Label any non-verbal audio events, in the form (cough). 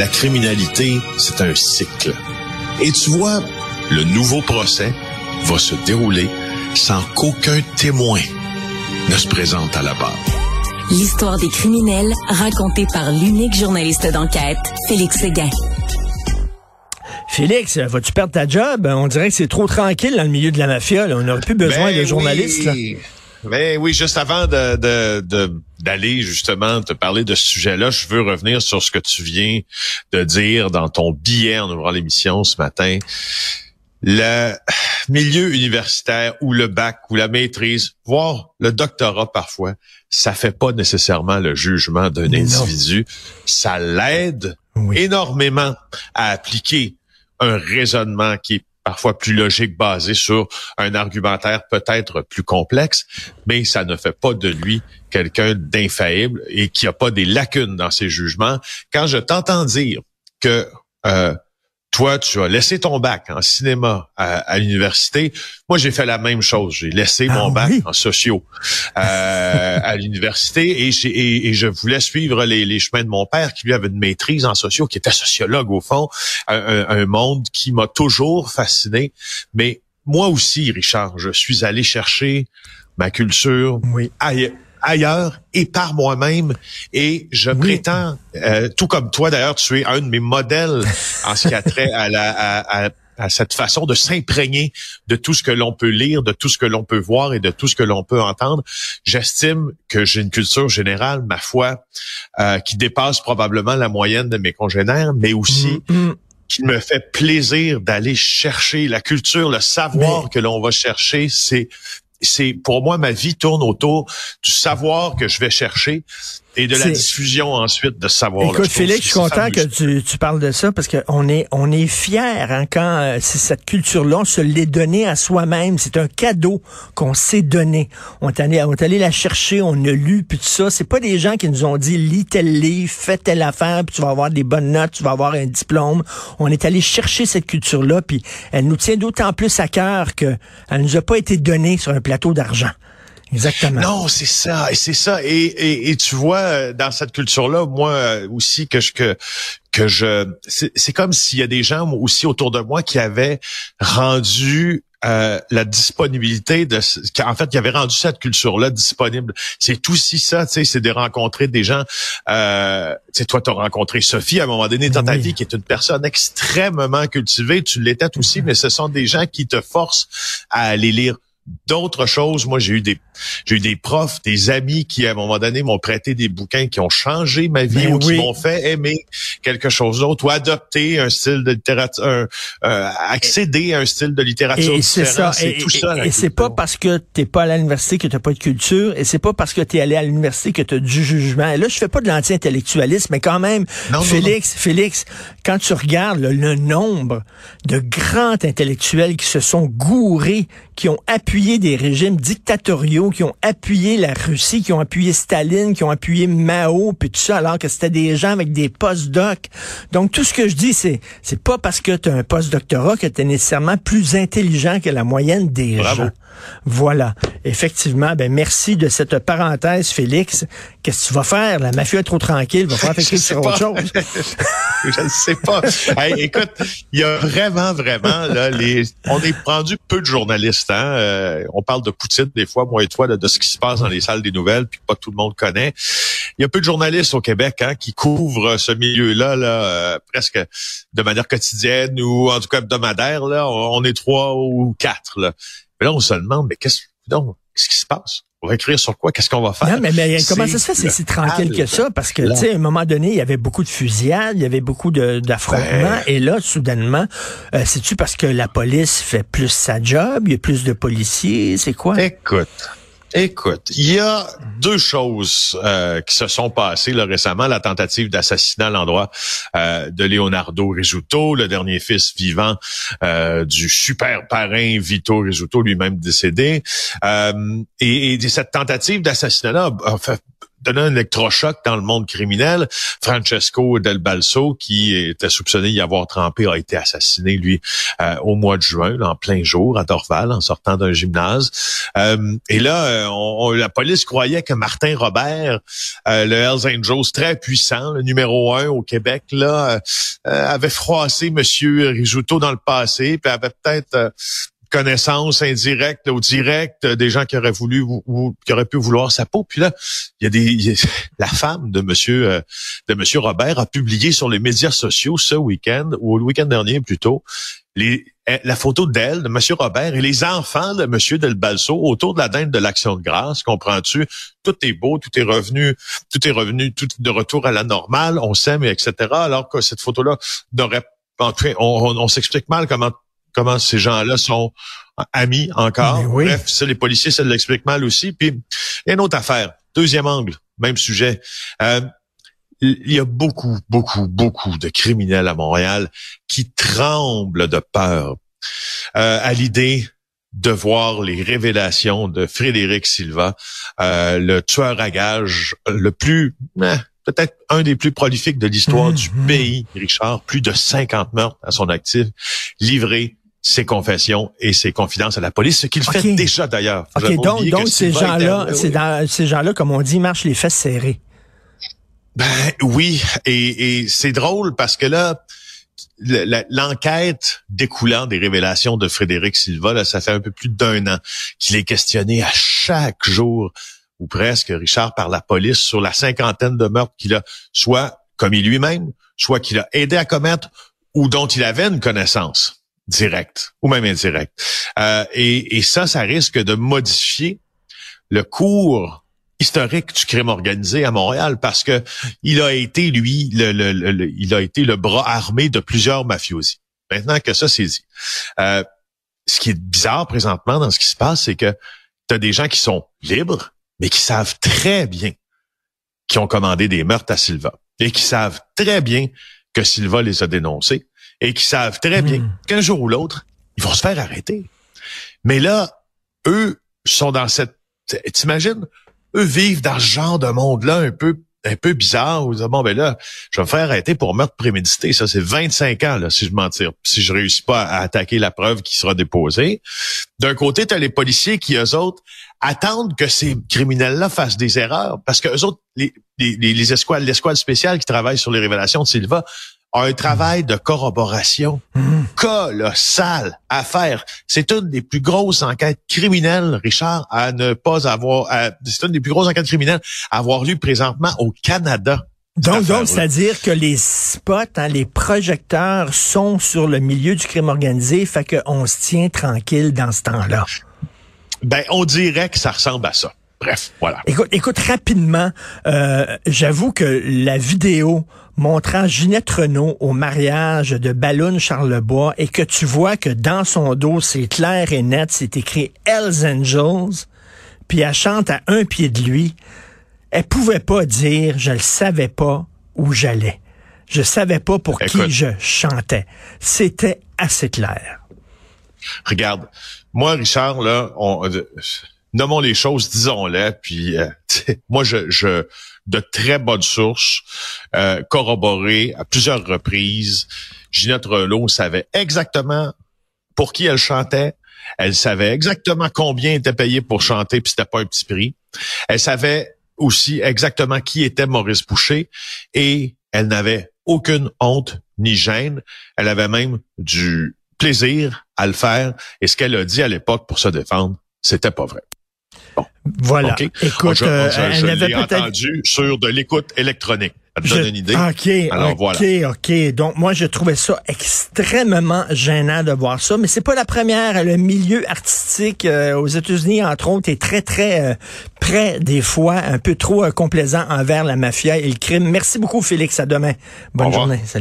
la criminalité, c'est un cycle. Et tu vois, le nouveau procès va se dérouler sans qu'aucun témoin ne se présente à la barre. L'histoire des criminels racontée par l'unique journaliste d'enquête, Félix Séguin. Félix, vas-tu perdre ta job? On dirait que c'est trop tranquille dans le milieu de la mafia. On n'aurait plus besoin Ben de journalistes. là. Oui. Ben oui, juste avant de, de, de- d'aller justement te parler de ce sujet-là, je veux revenir sur ce que tu viens de dire dans ton billet en ouvrant l'émission ce matin. Le milieu universitaire ou le bac ou la maîtrise, voire le doctorat parfois, ça fait pas nécessairement le jugement d'un individu. Ça l'aide Oui. énormément à appliquer un raisonnement qui est parfois plus logique, basé sur un argumentaire peut-être plus complexe, mais ça ne fait pas de lui quelqu'un d'infaillible et qui a pas des lacunes dans ses jugements. Quand je t'entends dire que euh, toi, tu as laissé ton bac en cinéma à, à l'université. Moi, j'ai fait la même chose. J'ai laissé Ah mon bac oui? en sociaux euh, à l'université et, j'ai- et, et je voulais suivre les, les chemins de mon père qui lui avait une maîtrise en sociaux, qui était sociologue au fond, un, monde qui m'a toujours fasciné. Mais moi aussi, Richard, je suis allé chercher ma culture Oui. Ailleurs et par moi-même. Et je Oui. prétends, euh, tout comme toi d'ailleurs, tu es un de mes modèles en ce qui a trait à, la, à, à- à cette façon de s'imprégner de tout ce que l'on peut lire, de tout ce que l'on peut voir et de tout ce que l'on peut entendre. J'estime que j'ai une culture générale, ma foi, euh, qui dépasse probablement la moyenne de mes congénères, mais aussi Mm, mm. qui me fait plaisir d'aller chercher la culture, le savoir Mais- que l'on va chercher. C'est, c'est pour moi ma vie tourne autour du savoir que je vais chercher et de la diffusion ensuite de savoir. Écoute, Félix, je suis content que tu, tu parles de ça parce qu'on est, on est fiers hein, quand euh, c'est cette culture-là, on se l'est donnée à soi-même. C'est un cadeau qu'on s'est donné. On est, allé, on est allé la chercher, on a lu, puis tout ça. C'est pas des gens qui nous ont dit lis tel livre, fais telle affaire, puis tu vas avoir des bonnes notes, tu vas avoir un diplôme. On est allé chercher cette culture-là, puis elle nous tient d'autant plus à cœur que elle nous a pas été donnée sur un plateau d'argent. Exactement. Non, c'est ça, et c'est ça. Et, et, et tu vois, euh, dans cette culture-là, moi euh, aussi que je que que je, c'est c'est comme s'il y a des gens aussi autour de moi qui avaient rendu euh, la disponibilité de, en fait, qui avaient rendu cette culture-là disponible. C'est aussi ça, tu sais, c'est de rencontrer des gens. Euh, tu sais, toi, tu as rencontré Sophie à un moment donné dans ta Oui. vie, qui est une personne extrêmement cultivée. Tu l'étais aussi, mais ce sont des gens qui te forcent à aller lire d'autres choses. Moi, j'ai eu des j'ai eu des profs, des amis qui, à un moment donné, m'ont prêté des bouquins qui ont changé ma vie Ben ou qui oui. m'ont fait aimer quelque chose d'autre ou adopter un style de littérature, un, euh, accéder à un style de littérature Et c'est ça. C'est Et, tout et- ça. et c'est pas parce que t'es pas à l'université que t'as pas de culture, et c'est pas parce que t'es allé à l'université que t'as du jugement. Et là, je fais pas de l'anti-intellectualisme, mais quand même, Non, non, Félix, Félix, quand tu regardes le, le nombre de grands intellectuels qui se sont gourés, qui ont appuyé des régimes dictatoriaux, qui ont appuyé la Russie, qui ont appuyé Staline, qui ont appuyé Mao, puis tout ça, alors que c'était des gens avec des post-docs. Donc, tout ce que je dis, c'est, c'est pas parce que tu as un post-doctorat que tu es nécessairement plus intelligent que la moyenne des Bravo. gens. Voilà. Effectivement, ben merci de cette parenthèse, Félix. Qu'est-ce que tu vas faire? La mafia est trop tranquille, va (laughs) t'écrire sais sur autre chose. (laughs) je ne sais pas. Hey, écoute, il y a vraiment, vraiment, là, les, on est rendu peu de journalistes. Hein? Euh, on parle de Poutine des fois, moi et toi, là, de ce qui se passe dans les salles des nouvelles, puis pas tout le monde connaît. Il y a peu de journalistes au Québec hein, qui couvrent ce milieu-là, là, euh, presque de manière quotidienne ou en tout cas hebdomadaire. Là, on, on est trois ou quatre. Là. Mais là, on se demande, mais qu'est-ce, donc, qu'est-ce qui se passe? On va écrire sur quoi? Qu'est-ce qu'on va faire? Non, mais, mais comment ça se fait? C'est si tranquille que ça? Parce que, tu sais, à un moment donné, il y avait beaucoup de fusillades, il y avait beaucoup d'affrontements. Ben. Et là, soudainement, euh, c'est-tu parce que la police fait plus sa job? Il y a plus de policiers? C'est quoi? Écoute, écoute, il y a deux choses euh, qui se sont passées récemment. La tentative d'assassinat à l'endroit euh, de Leonardo Rizzuto, le dernier fils vivant euh, du super parrain Vito Rizzuto, lui-même décédé. Et, et cette tentative d'assassinat-là a donné un électrochoc dans le monde criminel. Francesco Del Balso, qui était soupçonné d'y avoir trempé, a été assassiné, lui, euh, au mois de juin, en plein jour, à Dorval, en sortant d'un gymnase. Euh, et là, on, la police croyait que Martin Robert, le Hells Angels très puissant, le numéro un au Québec, là, avait froissé Monsieur Rizzuto dans le passé, puis avait peut-être connaissance indirecte ou directe des gens qui auraient voulu ou, qui auraient pu vouloir sa peau. Puis là, il y a des (laughs) la femme de monsieur euh, de monsieur Robert a publié sur les médias sociaux ce week-end ou le week-end dernier plutôt les eh, la photo d'elle, de Monsieur Robert, et les enfants de Monsieur Del Balso autour de la dinde de l'Action de grâce. Comprends-tu? Tout est beau, tout est revenu, tout est revenu, tout de retour à la normale. On s'aime, etc. Alors que cette photo-là n'aurait en on, on s'explique mal comment comment ces gens-là sont amis encore. Bref, ça, les policiers, ça l'explique mal aussi. Puis, il y a une autre affaire. Deuxième angle, même sujet. Euh, il y a beaucoup, beaucoup, beaucoup de criminels à Montréal qui tremblent de peur euh, à l'idée de voir les révélations de Frédéric Silva, euh, le tueur à gages le plus, eh, peut-être un des plus prolifiques de l'histoire du mmh, mmh. pays, Richard, plus de 50 meurtres à son actif, livrés ses confessions et ses confidences à la police, ce qu'il fait déjà d'ailleurs. Donc, donc ces gens-là, ces gens-là, comme on dit, marchent les fesses serrées. Ben oui, et, et c'est drôle parce que là, l'enquête découlant des révélations de Frédéric Silva, là, ça fait un peu plus d'un an qu'il est questionné à chaque jour ou presque, Richard, par la police sur la cinquantaine de meurtres qu'il a soit commis lui-même, soit qu'il a aidé à commettre ou dont il avait une connaissance direct ou même indirect. Euh, et, ça, ça risque de modifier le cours historique du crime organisé à Montréal parce que il a été lui le, il a été le bras armé de plusieurs mafiosi. Maintenant que ça c'est dit, euh, ce qui est bizarre présentement dans ce qui se passe, c'est que tu des gens qui sont libres, mais qui savent très bien qui ont commandé des meurtres à Silva et qui savent très bien que Silva les a dénoncés et qui savent très bien hmm. qu'un jour ou l'autre, ils vont se faire arrêter. Mais là, eux sont dans cette... T'imagines? Eux vivent dans ce genre de monde-là un peu un peu bizarre. Vous bon, ben là, je vais me faire arrêter pour meurtre prémédité. Ça, c'est 25 ans, là, si je mentir. Si je réussis pas à attaquer la preuve qui sera déposée. D'un côté, tu as les policiers qui, eux autres, attendent que ces criminels-là fassent des erreurs. Parce que eux autres, les, les, les escouades, l'escouade spéciale qui travaille sur les révélations de Silva, un travail de corroboration mmh. colossal à faire. C'est une des plus grosses enquêtes criminelles, Richard, à ne pas avoir. C'est une des plus grosses enquêtes criminelles à avoir lieu présentement au Canada. Donc, donc, c'est-à-dire que les spots, hein, les projecteurs sont sur le milieu du crime organisé, fait qu'on se tient tranquille dans ce temps-là. Ben, on dirait que ça ressemble à ça. Bref, voilà. Écoute, écoute rapidement, euh, j'avoue que la vidéo montrant Ginette Renault au mariage de Balloon Charlebois et que tu vois que dans son dos, c'est clair et net, c'est écrit Hells Angels, puis elle chante à un pied de lui, elle pouvait pas dire je le savais pas où j'allais. Je savais pas pour qui je chantais. C'était assez clair. Regarde, moi, Richard, là, on, euh, nommons les choses, disons-les, puis euh, (laughs) moi, je, de très bonnes sources, euh, à plusieurs reprises. Ginette Renault savait exactement pour qui elle chantait. Elle savait exactement combien était payé pour chanter, puis c'était pas un petit prix. Elle savait aussi exactement qui était Maurice Boucher et elle n'avait aucune honte ni gêne. Elle avait même du plaisir à le faire. Et ce qu'elle a dit à l'époque pour se défendre, c'était pas vrai. Voilà. Écoute, je, euh, je, l'ai entendu sur de l'écoute électronique. Ça te donne une idée. OK, Alors, OK, OK. Donc, moi, je trouvais ça extrêmement gênant de voir ça. Mais c'est pas la première. Le milieu artistique euh, aux États-Unis, entre autres, est très, très euh, près, des fois, un peu trop complaisant envers la mafia et le crime. Merci beaucoup, Félix. À demain. Bonne journée. Salut.